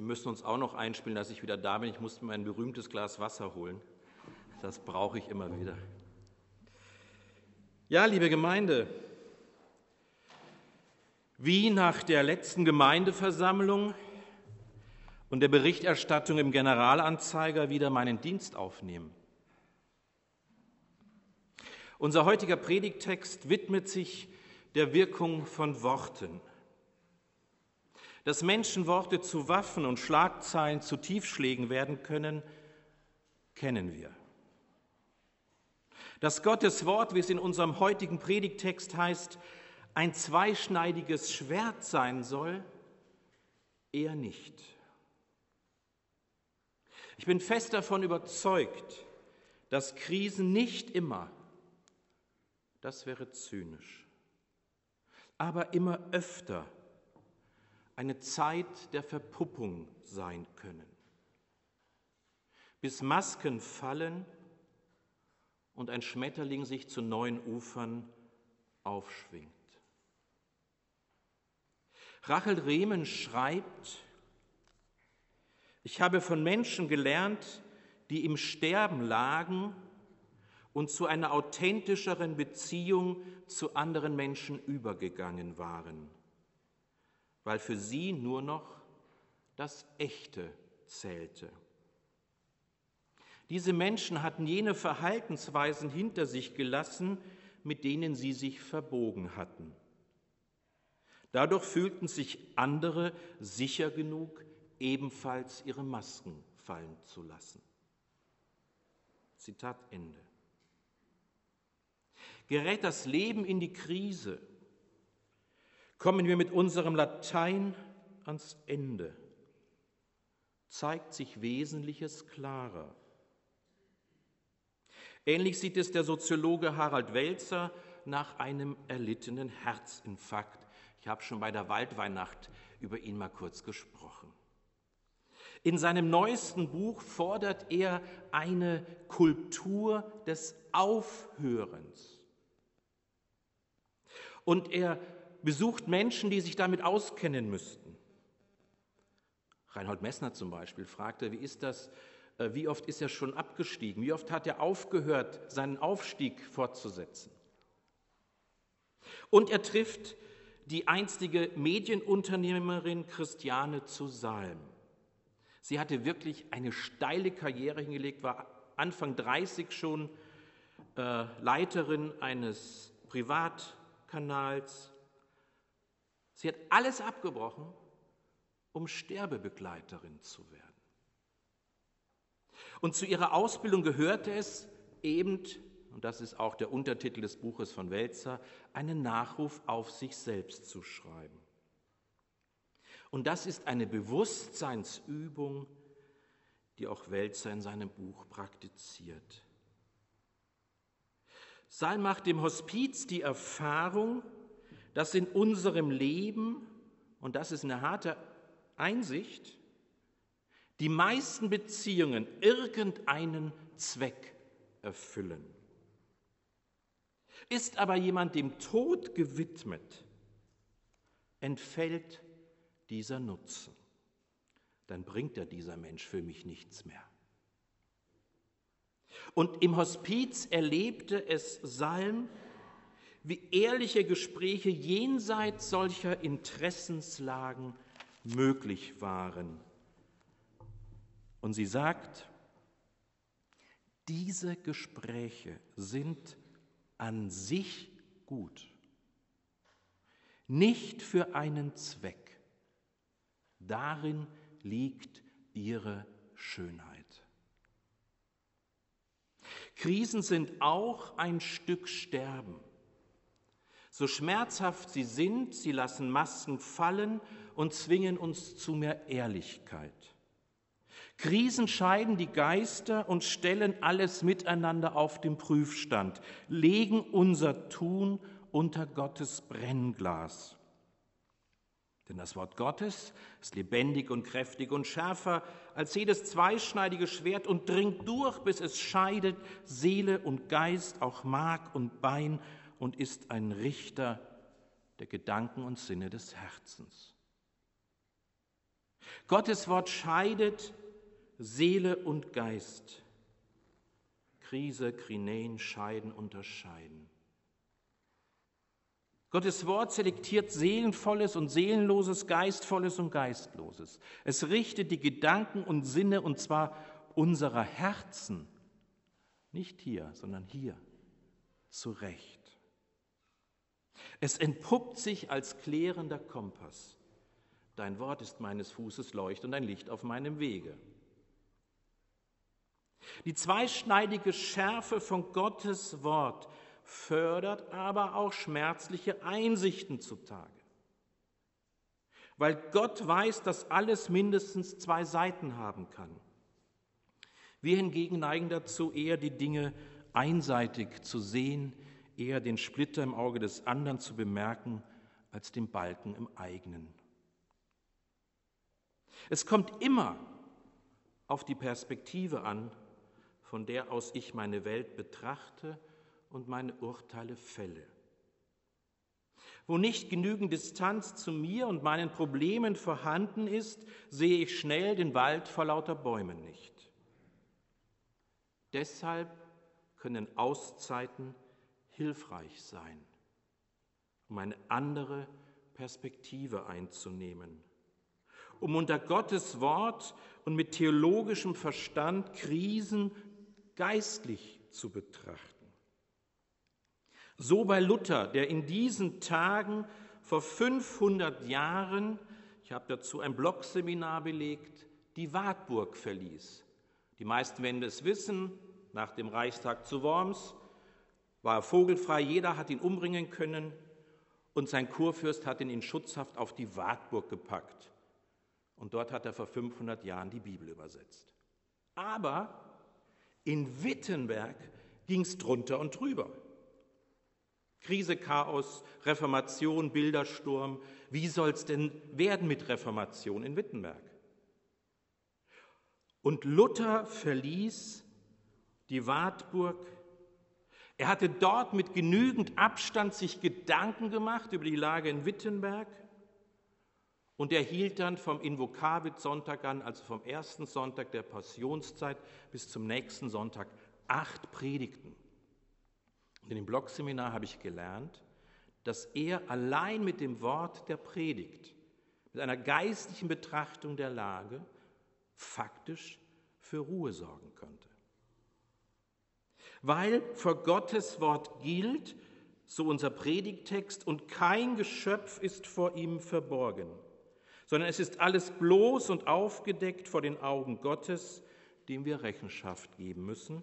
Wir müssen uns auch noch einspielen, dass ich wieder da bin. Ich musste mir ein berühmtes Glas Wasser holen. Das brauche ich immer wieder. Ja, liebe Gemeinde, wie nach der letzten Gemeindeversammlung und der Berichterstattung im Generalanzeiger wieder meinen Dienst aufnehmen. Unser heutiger Predigtext widmet sich der Wirkung von Worten. Dass Menschenworte zu Waffen und Schlagzeilen zu Tiefschlägen werden können, kennen wir. Dass Gottes Wort, wie es in unserem heutigen Predigtext heißt, ein zweischneidiges Schwert sein soll, eher nicht. Ich bin fest davon überzeugt, dass Krisen nicht immer, das wäre zynisch, aber immer öfter eine Zeit der Verpuppung sein können, bis Masken fallen und ein Schmetterling sich zu neuen Ufern aufschwingt. Rachel Rehmen schreibt, ich habe von Menschen gelernt, die im Sterben lagen und zu einer authentischeren Beziehung zu anderen Menschen übergegangen waren, weil für sie nur noch das Echte zählte. Diese Menschen hatten jene Verhaltensweisen hinter sich gelassen, mit denen sie sich verbogen hatten. Dadurch fühlten sich andere sicher genug, ebenfalls ihre Masken fallen zu lassen. Zitat Ende. Gerät das Leben in die Krise, kommen wir mit unserem Latein ans Ende, zeigt sich Wesentliches klarer. Ähnlich sieht es der Soziologe Harald Welzer nach einem erlittenen Herzinfarkt. Ich habe schon bei der Waldweihnacht über ihn mal kurz gesprochen. In seinem neuesten Buch fordert er eine Kultur des Aufhörens. Und er besucht Menschen, die sich damit auskennen müssten. Reinhold Messner zum Beispiel fragte, wie ist das, äh, wie oft ist er schon abgestiegen, wie oft hat er aufgehört, seinen Aufstieg fortzusetzen. Und er trifft die einstige Medienunternehmerin Christiane zu Salm. Sie hatte wirklich eine steile Karriere hingelegt, war Anfang 30 schon äh, Leiterin eines Privatkanals. Sie hat alles abgebrochen, um Sterbebegleiterin zu werden. Und zu ihrer Ausbildung gehörte es eben, und das ist auch der Untertitel des Buches von Welzer, einen Nachruf auf sich selbst zu schreiben. Und das ist eine Bewusstseinsübung, die auch Welzer in seinem Buch praktiziert. Saal macht im Hospiz die Erfahrung, dass in unserem Leben, und das ist eine harte Einsicht, die meisten Beziehungen irgendeinen Zweck erfüllen. Ist aber jemand dem Tod gewidmet, entfällt dieser Nutzen. Dann bringt ja dieser Mensch für mich nichts mehr. Und im Hospiz erlebte es Salm, wie ehrliche Gespräche jenseits solcher Interessenslagen möglich waren. Und sie sagt, diese Gespräche sind an sich gut, nicht für einen Zweck. Darin liegt ihre Schönheit. Krisen sind auch ein Stück Sterben. So schmerzhaft sie sind, sie lassen Masken fallen und zwingen uns zu mehr Ehrlichkeit. Krisen scheiden die Geister und stellen alles miteinander auf den Prüfstand, legen unser Tun unter Gottes Brennglas. Denn das Wort Gottes ist lebendig und kräftig und schärfer als jedes zweischneidige Schwert und dringt durch, bis es scheidet Seele und Geist, auch Mark und Bein und ist ein Richter der Gedanken und Sinne des Herzens. Gottes Wort scheidet Seele und Geist. Krise, Krinein, scheiden, unterscheiden. Gottes Wort selektiert Seelenvolles und Seelenloses, Geistvolles und Geistloses. Es richtet die Gedanken und Sinne, und zwar unserer Herzen, nicht hier, sondern hier, zurecht. Es entpuppt sich als klärender Kompass. Dein Wort ist meines Fußes Leucht und ein Licht auf meinem Wege. Die zweischneidige Schärfe von Gottes Wort fördert aber auch schmerzliche Einsichten zutage. Weil Gott weiß, dass alles mindestens zwei Seiten haben kann. Wir hingegen neigen dazu, eher die Dinge einseitig zu sehen, eher den Splitter im Auge des anderen zu bemerken, als den Balken im eigenen. Es kommt immer auf die Perspektive an, von der aus ich meine Welt betrachte und meine Urteile fälle. Wo nicht genügend Distanz zu mir und meinen Problemen vorhanden ist, sehe ich schnell den Wald vor lauter Bäumen nicht. Deshalb können Auszeiten hilfreich sein, um eine andere Perspektive einzunehmen, um unter Gottes Wort und mit theologischem Verstand Krisen geistlich zu betrachten. So bei Luther, der in diesen Tagen vor 500 Jahren, ich habe dazu ein Blogseminar belegt, die Wartburg verließ. Die meisten werden es wissen, nach dem Reichstag zu Worms war er vogelfrei, jeder hat ihn umbringen können und sein Kurfürst hat ihn in Schutzhaft auf die Wartburg gepackt. Und dort hat er vor 500 Jahren die Bibel übersetzt. Aber in Wittenberg ging es drunter und drüber. Krise, Chaos, Reformation, Bildersturm. Wie soll es denn werden mit Reformation in Wittenberg? Und Luther verließ die Wartburg. Er hatte dort mit genügend Abstand sich Gedanken gemacht über die Lage in Wittenberg. Und er hielt dann vom Invokavit-Sonntag an, also vom ersten Sonntag der Passionszeit bis zum nächsten Sonntag, acht Predigten. Und in dem Blogseminar habe ich gelernt, dass er allein mit dem Wort der Predigt, mit einer geistlichen Betrachtung der Lage, faktisch für Ruhe sorgen könnte. Weil vor Gottes Wort gilt, so unser Predigtext, und kein Geschöpf ist vor ihm verborgen sondern es ist alles bloß und aufgedeckt vor den Augen Gottes, dem wir Rechenschaft geben müssen.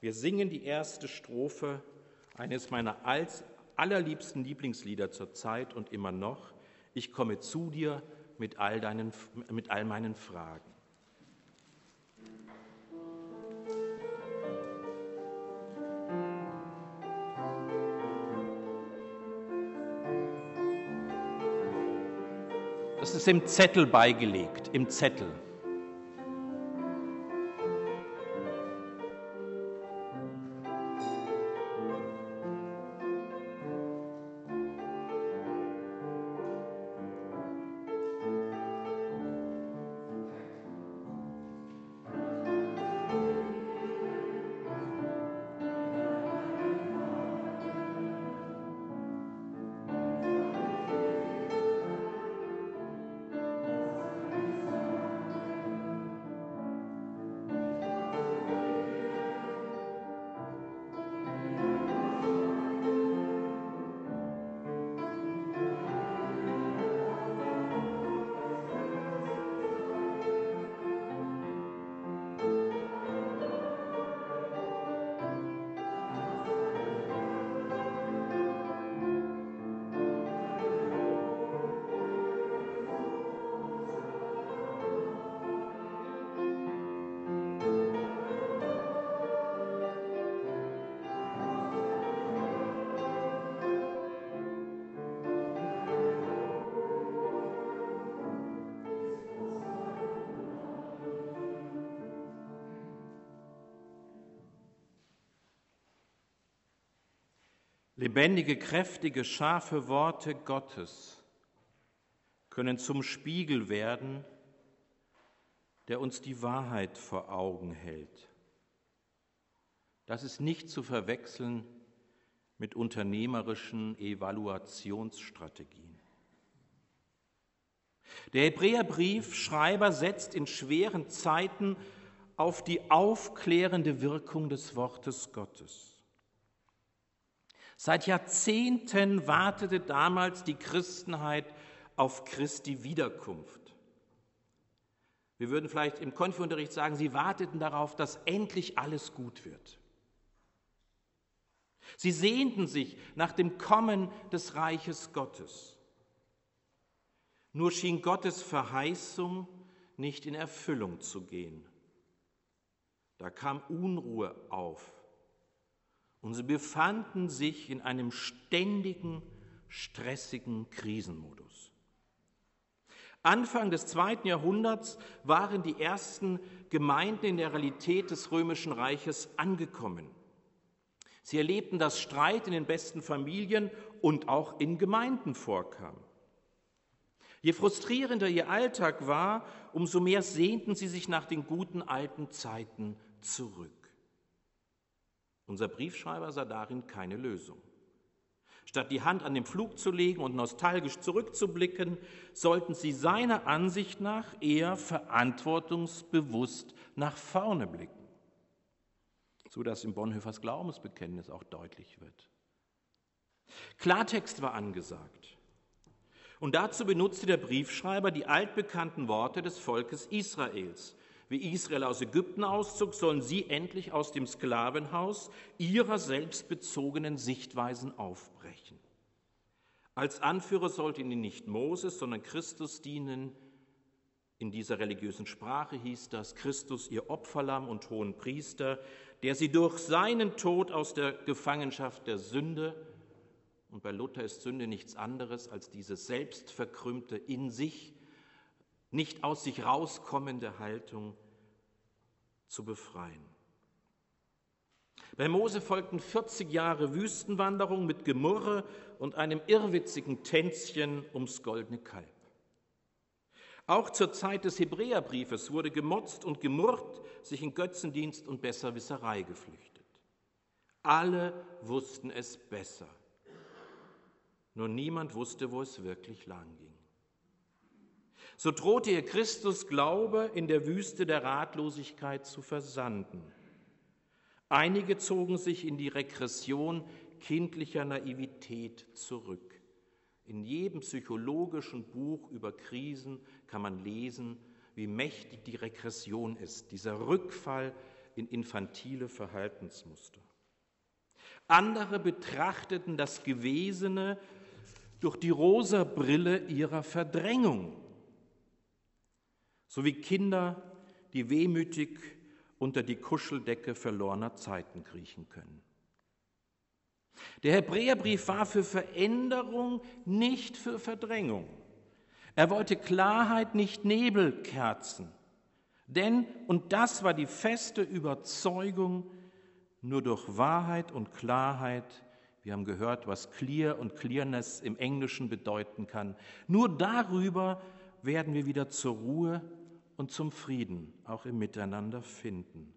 Wir singen die erste Strophe eines meiner allerliebsten Lieblingslieder zur Zeit und immer noch. Ich komme zu dir mit all, deinen, mit all meinen Fragen. Das ist im Zettel beigelegt, im Zettel. Lebendige, kräftige, scharfe Worte Gottes können zum Spiegel werden der uns die Wahrheit vor Augen hält. Das ist nicht zu verwechseln mit unternehmerischen Evaluationsstrategien. Der Hebräerbriefschreiber setzt in schweren Zeiten auf die aufklärende Wirkung des Wortes Gottes. Seit Jahrzehnten wartete damals die Christenheit auf Christi Wiederkunft. Wir würden vielleicht im Konfi-Unterricht sagen, sie warteten darauf, dass endlich alles gut wird. Sie sehnten sich nach dem Kommen des Reiches Gottes. Nur schien Gottes Verheißung nicht in Erfüllung zu gehen. Da kam Unruhe auf und sie befanden sich in einem ständigen, stressigen Krisenmodus. Anfang des zweiten Jahrhunderts waren die ersten Gemeinden in der Realität des römischen Reiches angekommen. Sie erlebten, dass Streit in den besten Familien und auch in Gemeinden vorkam. Je frustrierender ihr Alltag war, umso mehr sehnten sie sich nach den guten alten Zeiten zurück. Unser Briefschreiber sah darin keine Lösung. Statt die Hand an den Flug zu legen und nostalgisch zurückzublicken, sollten sie seiner Ansicht nach eher verantwortungsbewusst nach vorne blicken, so dass im Bonhoeffers Glaubensbekenntnis auch deutlich wird. Klartext war angesagt. Und dazu benutzte der Briefschreiber die altbekannten Worte des Volkes Israels. Wie Israel aus Ägypten auszog, sollen sie endlich aus dem Sklavenhaus ihrer selbstbezogenen Sichtweisen aufbrechen. Als Anführer sollte ihnen nicht Moses, sondern Christus dienen. In dieser religiösen Sprache hieß das Christus ihr Opferlamm und hohen Priester, der sie durch seinen Tod aus der Gefangenschaft der Sünde und bei Luther ist Sünde nichts anderes als diese selbstverkrümmte, in sich, nicht aus sich rauskommende Haltung zu befreien. Bei Mose folgten 40 Jahre Wüstenwanderung mit Gemurre und einem irrwitzigen Tänzchen ums goldene Kalb. Auch zur Zeit des Hebräerbriefes wurde gemotzt und gemurrt, sich in Götzendienst und Besserwisserei geflüchtet. Alle wussten es besser nur niemand wusste, wo es wirklich lang ging. So drohte ihr Christus Glaube in der Wüste der Ratlosigkeit zu versanden. Einige zogen sich in die Regression kindlicher Naivität zurück. In jedem psychologischen Buch über Krisen kann man lesen, wie mächtig die Regression ist, dieser Rückfall in infantile Verhaltensmuster. Andere betrachteten das Gewesene durch die rosa Brille ihrer Verdrängung, so wie Kinder, die wehmütig unter die Kuscheldecke verlorener Zeiten kriechen können. Der Hebräerbrief war für Veränderung, nicht für Verdrängung. Er wollte Klarheit, nicht Nebelkerzen. Denn, und das war die feste Überzeugung, nur durch Wahrheit und Klarheit wir haben gehört, was Clear und Clearness im Englischen bedeuten kann. Nur darüber werden wir wieder zur Ruhe und zum Frieden, auch im Miteinander finden.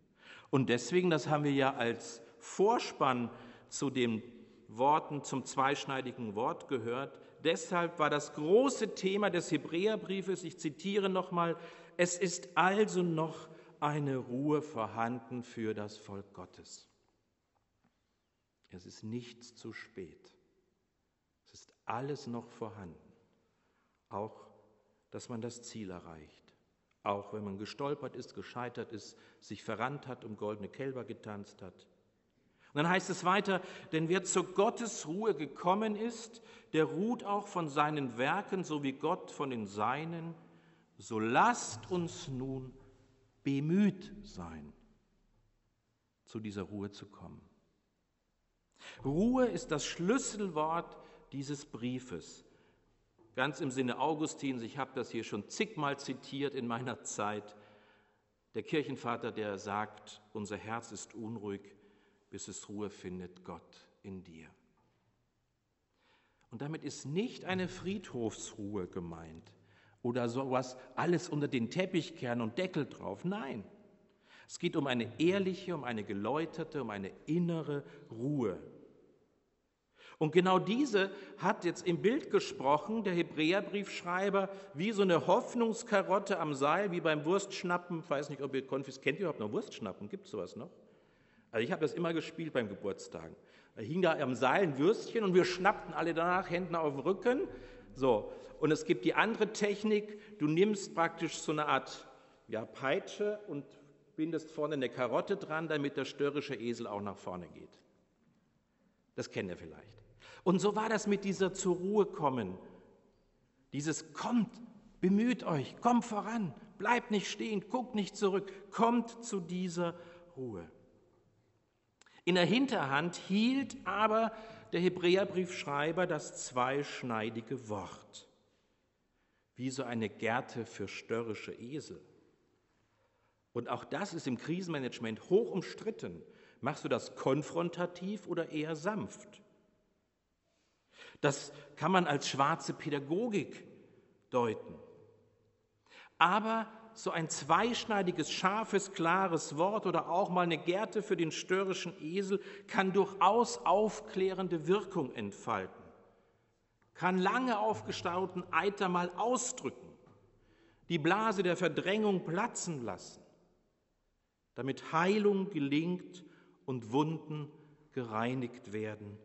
Und deswegen, das haben wir ja als Vorspann zu den Worten zum zweischneidigen Wort gehört, deshalb war das große Thema des Hebräerbriefes, ich zitiere nochmal, es ist also noch eine Ruhe vorhanden für das Volk Gottes. Es ist nichts zu spät. Es ist alles noch vorhanden. Auch, dass man das Ziel erreicht. Auch wenn man gestolpert ist, gescheitert ist, sich verrannt hat, um goldene Kälber getanzt hat. Und dann heißt es weiter, denn wer zur Gottesruhe gekommen ist, der ruht auch von seinen Werken, so wie Gott von den Seinen. So lasst uns nun bemüht sein, zu dieser Ruhe zu kommen. Ruhe ist das Schlüsselwort dieses Briefes. Ganz im Sinne Augustins, ich habe das hier schon zigmal zitiert in meiner Zeit. Der Kirchenvater, der sagt, unser Herz ist unruhig, bis es Ruhe findet, Gott in dir. Und damit ist nicht eine Friedhofsruhe gemeint, oder sowas, alles unter den Teppich kehren und Deckel drauf. Nein, es geht um eine ehrliche, um eine geläuterte, um eine innere Ruhe. Und genau diese hat jetzt im Bild gesprochen, der Hebräerbriefschreiber, wie so eine Hoffnungskarotte am Seil, wie beim Wurstschnappen. Ich weiß nicht, ob ihr Konfis kennt ihr überhaupt noch Wurstschnappen? Gibt es sowas noch? Also ich habe das immer gespielt beim Geburtstagen. Da hing da am Seil ein Würstchen und wir schnappten alle danach Hände auf den Rücken. So. Und es gibt die andere Technik, du nimmst praktisch so eine Art ja, Peitsche und bindest vorne eine Karotte dran, damit der störrische Esel auch nach vorne geht. Das kennt ihr vielleicht. Und so war das mit dieser zur Ruhe kommen. Dieses kommt, bemüht euch, kommt voran, bleibt nicht stehen, guckt nicht zurück, kommt zu dieser Ruhe. In der Hinterhand hielt aber der Hebräerbriefschreiber das zweischneidige Wort, wie so eine Gerte für störrische Esel. Und auch das ist im Krisenmanagement hoch umstritten. Machst du das konfrontativ oder eher sanft? Das kann man als schwarze Pädagogik deuten. Aber so ein zweischneidiges, scharfes, klares Wort oder auch mal eine Gerte für den störrischen Esel kann durchaus aufklärende Wirkung entfalten, kann lange aufgestauten Eiter mal ausdrücken, die Blase der Verdrängung platzen lassen, damit Heilung gelingt und Wunden gereinigt werden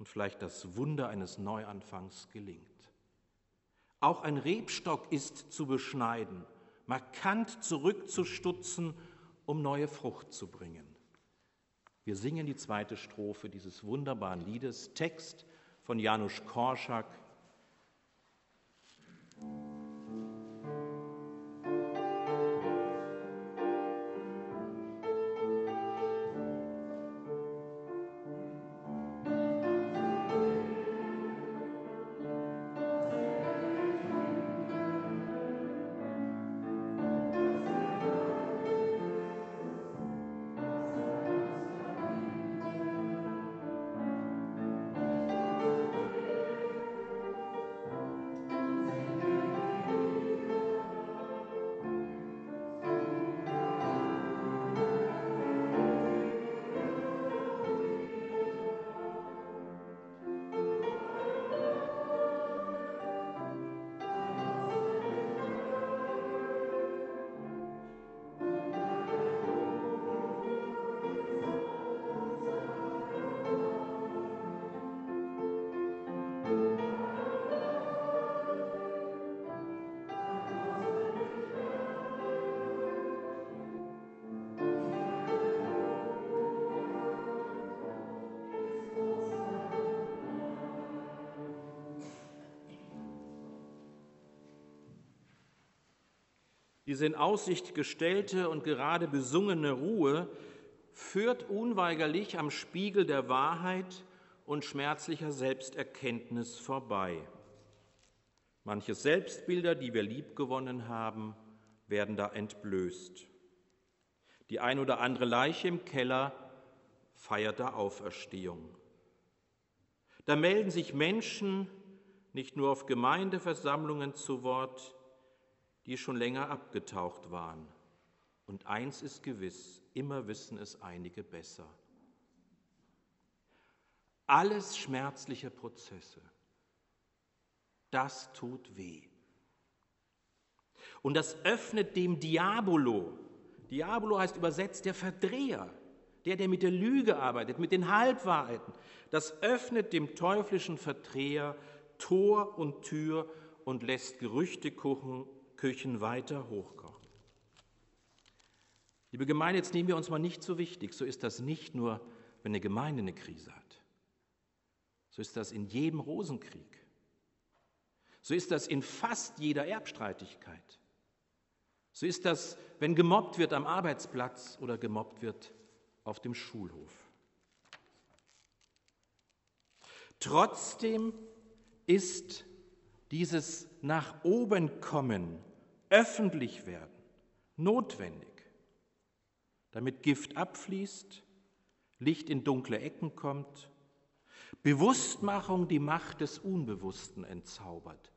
und vielleicht das Wunder eines Neuanfangs gelingt. Auch ein Rebstock ist zu beschneiden, markant zurückzustutzen, um neue Frucht zu bringen. Wir singen die zweite Strophe dieses wunderbaren Liedes, Text von Janusz Korczak, Diese in Aussicht gestellte und gerade besungene Ruhe führt unweigerlich am Spiegel der Wahrheit und schmerzlicher Selbsterkenntnis vorbei. Manche Selbstbilder, die wir liebgewonnen haben, werden da entblößt. Die ein oder andere Leiche im Keller feiert da Auferstehung. Da melden sich Menschen nicht nur auf Gemeindeversammlungen zu Wort, die schon länger abgetaucht waren. Und eins ist gewiss, immer wissen es einige besser. Alles schmerzliche Prozesse, das tut weh. Und das öffnet dem Diabolo, Diabolo heißt übersetzt der Verdreher, der, der mit der Lüge arbeitet, mit den Halbwahrheiten, das öffnet dem teuflischen Verdreher Tor und Tür und lässt Gerüchtekuchen Küchen weiter hochkochen. Liebe Gemeinde, jetzt nehmen wir uns mal nicht so wichtig. So ist das nicht nur, wenn eine Gemeinde eine Krise hat. So ist das in jedem Rosenkrieg. So ist das in fast jeder Erbstreitigkeit. So ist das, wenn gemobbt wird am Arbeitsplatz oder gemobbt wird auf dem Schulhof. Trotzdem ist dieses nach oben kommen öffentlich werden, notwendig, damit Gift abfließt, Licht in dunkle Ecken kommt, Bewusstmachung die Macht des Unbewussten entzaubert,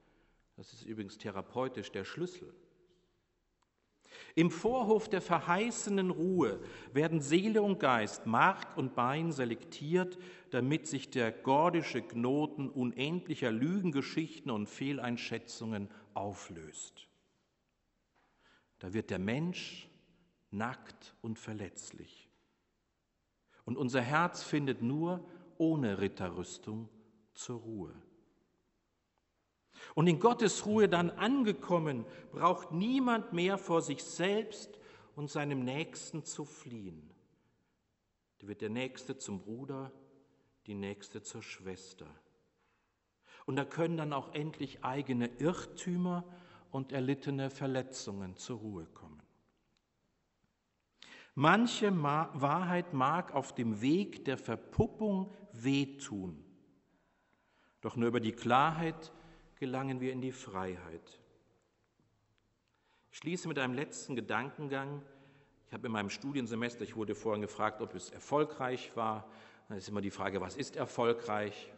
Das ist übrigens therapeutisch der Schlüssel. Im Vorhof der verheißenen Ruhe werden Seele und Geist, Mark und Bein selektiert, damit sich der gordische Knoten unendlicher Lügengeschichten und Fehleinschätzungen auflöst. Da wird der Mensch nackt und verletzlich. Und unser Herz findet nur ohne Ritterrüstung zur Ruhe. Und in Gottes Ruhe dann angekommen, braucht niemand mehr vor sich selbst und seinem Nächsten zu fliehen. Da wird der Nächste zum Bruder, die Nächste zur Schwester. Und da können dann auch endlich eigene Irrtümer und erlittene Verletzungen zur Ruhe kommen. Manche Ma Wahrheit mag auf dem Weg der Verpuppung wehtun, doch nur über die Klarheit gelangen wir in die Freiheit. Ich schließe mit einem letzten Gedankengang. Ich habe in meinem Studiensemester, ich wurde vorhin gefragt, ob es erfolgreich war. Dann ist immer die Frage, was ist erfolgreich?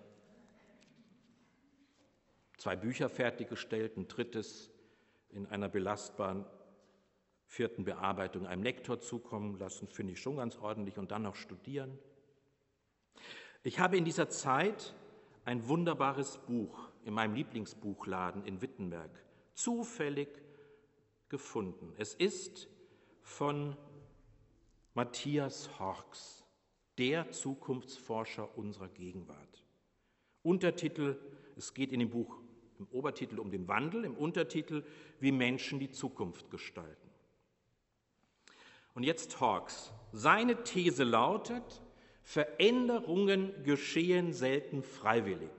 Zwei Bücher fertiggestellt, ein drittes in einer belastbaren vierten Bearbeitung einem Lektor zukommen lassen, finde ich schon ganz ordentlich, und dann noch studieren. Ich habe in dieser Zeit ein wunderbares Buch in meinem Lieblingsbuchladen in Wittenberg zufällig gefunden. Es ist von Matthias Horks, der Zukunftsforscher unserer Gegenwart. Untertitel, es geht in dem Buch im Obertitel um den Wandel, im Untertitel, wie Menschen die Zukunft gestalten. Und jetzt Hawks. Seine These lautet, Veränderungen geschehen selten freiwillig.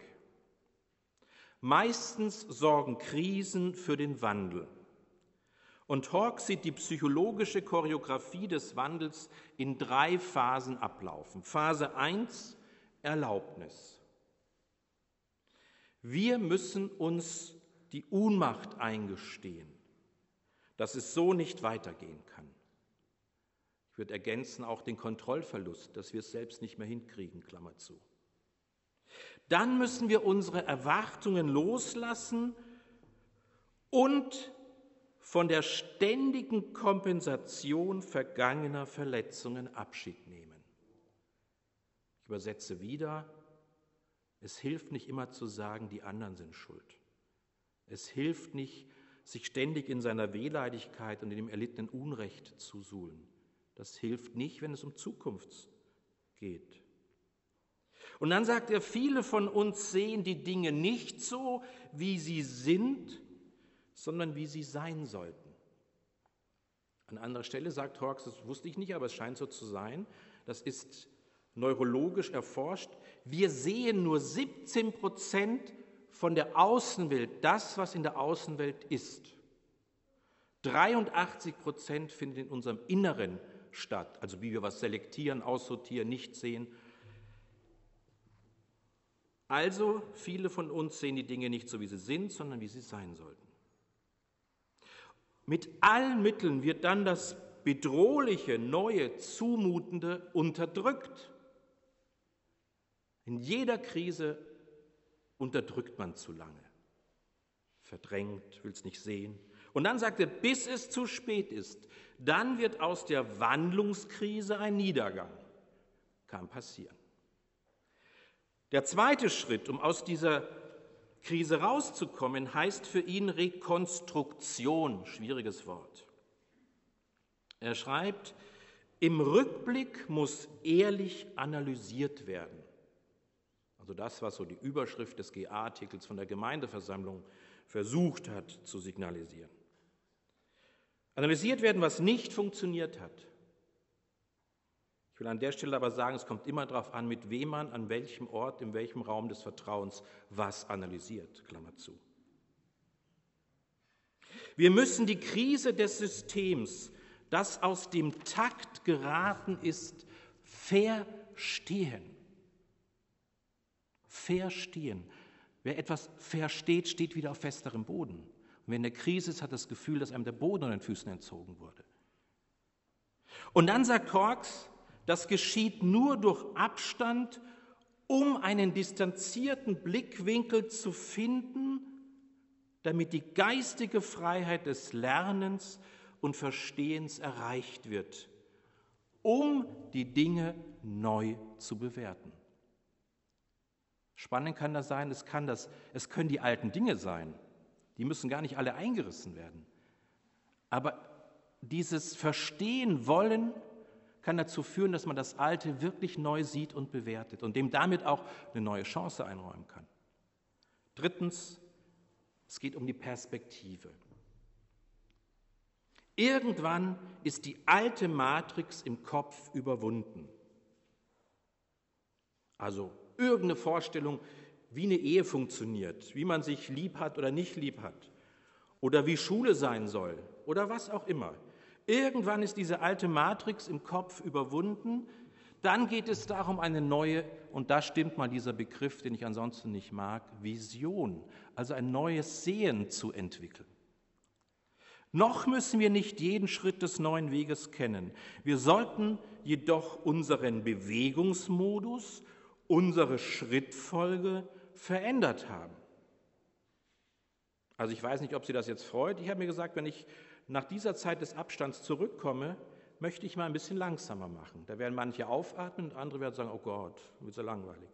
Meistens sorgen Krisen für den Wandel. Und Hawks sieht die psychologische Choreografie des Wandels in drei Phasen ablaufen. Phase 1, Erlaubnis. Wir müssen uns die Unmacht eingestehen, dass es so nicht weitergehen kann. Ich würde ergänzen auch den Kontrollverlust, dass wir es selbst nicht mehr hinkriegen, Klammer zu. Dann müssen wir unsere Erwartungen loslassen und von der ständigen Kompensation vergangener Verletzungen Abschied nehmen. Ich übersetze wieder, es hilft nicht immer zu sagen, die anderen sind schuld. Es hilft nicht, sich ständig in seiner Wehleidigkeit und in dem erlittenen Unrecht zu suhlen. Das hilft nicht, wenn es um Zukunft geht. Und dann sagt er, viele von uns sehen die Dinge nicht so, wie sie sind, sondern wie sie sein sollten. An anderer Stelle sagt Hawks, das wusste ich nicht, aber es scheint so zu sein, das ist neurologisch erforscht, wir sehen nur 17 Prozent von der Außenwelt, das, was in der Außenwelt ist. 83 Prozent findet in unserem Inneren statt. Also wie wir was selektieren, aussortieren, nicht sehen. Also viele von uns sehen die Dinge nicht so, wie sie sind, sondern wie sie sein sollten. Mit allen Mitteln wird dann das bedrohliche, neue, zumutende unterdrückt. In jeder Krise unterdrückt man zu lange, verdrängt, will es nicht sehen. Und dann sagt er, bis es zu spät ist, dann wird aus der Wandlungskrise ein Niedergang. Kann passieren. Der zweite Schritt, um aus dieser Krise rauszukommen, heißt für ihn Rekonstruktion, schwieriges Wort. Er schreibt, im Rückblick muss ehrlich analysiert werden. Also das, was so die Überschrift des GA-Artikels von der Gemeindeversammlung versucht hat zu signalisieren. Analysiert werden, was nicht funktioniert hat. Ich will an der Stelle aber sagen, es kommt immer darauf an, mit wem man, an welchem Ort, in welchem Raum des Vertrauens was analysiert. Klammer zu. Wir müssen die Krise des Systems, das aus dem Takt geraten ist, verstehen. Verstehen. Wer etwas versteht, steht wieder auf festerem Boden. Und wenn eine Krise ist, hat das Gefühl, dass einem der Boden unter den Füßen entzogen wurde. Und dann sagt Hawks, das geschieht nur durch Abstand, um einen distanzierten Blickwinkel zu finden, damit die geistige Freiheit des Lernens und Verstehens erreicht wird, um die Dinge neu zu bewerten. Spannend kann das sein, es, kann das, es können die alten Dinge sein. Die müssen gar nicht alle eingerissen werden. Aber dieses Verstehen wollen kann dazu führen, dass man das Alte wirklich neu sieht und bewertet und dem damit auch eine neue Chance einräumen kann. Drittens, es geht um die Perspektive. Irgendwann ist die alte Matrix im Kopf überwunden. Also irgendeine Vorstellung, wie eine Ehe funktioniert, wie man sich lieb hat oder nicht lieb hat, oder wie Schule sein soll, oder was auch immer. Irgendwann ist diese alte Matrix im Kopf überwunden. Dann geht es darum, eine neue, und da stimmt mal dieser Begriff, den ich ansonsten nicht mag, Vision, also ein neues Sehen zu entwickeln. Noch müssen wir nicht jeden Schritt des neuen Weges kennen. Wir sollten jedoch unseren Bewegungsmodus, unsere Schrittfolge verändert haben. Also ich weiß nicht, ob Sie das jetzt freut. Ich habe mir gesagt, wenn ich nach dieser Zeit des Abstands zurückkomme, möchte ich mal ein bisschen langsamer machen. Da werden manche aufatmen und andere werden sagen, oh Gott, wird so langweilig.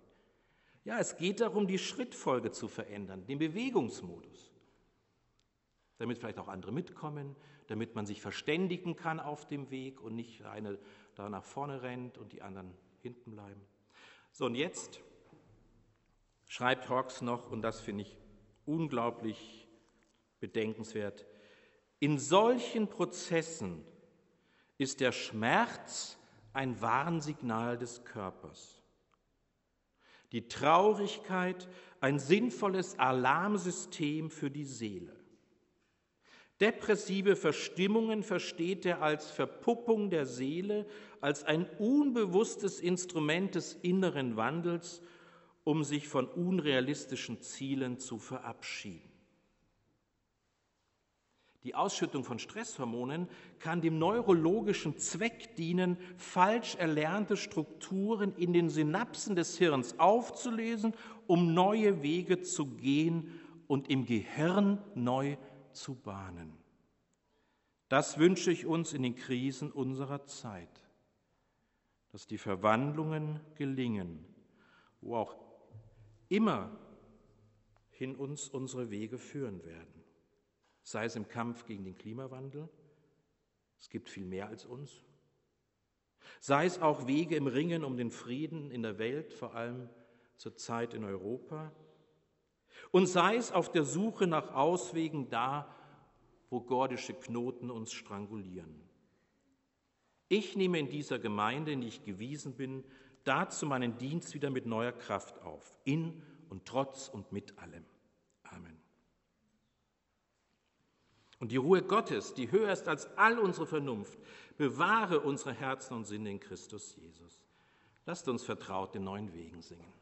Ja, es geht darum, die Schrittfolge zu verändern, den Bewegungsmodus. Damit vielleicht auch andere mitkommen, damit man sich verständigen kann auf dem Weg und nicht eine da nach vorne rennt und die anderen hinten bleiben. So, und jetzt schreibt Hawks noch, und das finde ich unglaublich bedenkenswert, in solchen Prozessen ist der Schmerz ein Warnsignal des Körpers. Die Traurigkeit ein sinnvolles Alarmsystem für die Seele. Depressive Verstimmungen versteht er als Verpuppung der Seele, als ein unbewusstes Instrument des inneren Wandels, um sich von unrealistischen Zielen zu verabschieden. Die Ausschüttung von Stresshormonen kann dem neurologischen Zweck dienen, falsch erlernte Strukturen in den Synapsen des Hirns aufzulösen, um neue Wege zu gehen und im Gehirn neu zu bahnen. Das wünsche ich uns in den Krisen unserer Zeit, dass die Verwandlungen gelingen, wo auch immer hin uns unsere Wege führen werden sei es im Kampf gegen den Klimawandel, es gibt viel mehr als uns, sei es auch Wege im Ringen um den Frieden in der Welt, vor allem zur Zeit in Europa, und sei es auf der Suche nach Auswegen da, wo gordische Knoten uns strangulieren. Ich nehme in dieser Gemeinde, in die ich gewiesen bin, dazu meinen Dienst wieder mit neuer Kraft auf, in und trotz und mit allem. Amen. Und die Ruhe Gottes, die höher ist als all unsere Vernunft, bewahre unsere Herzen und Sinne in Christus Jesus. Lasst uns vertraut den neuen Wegen singen.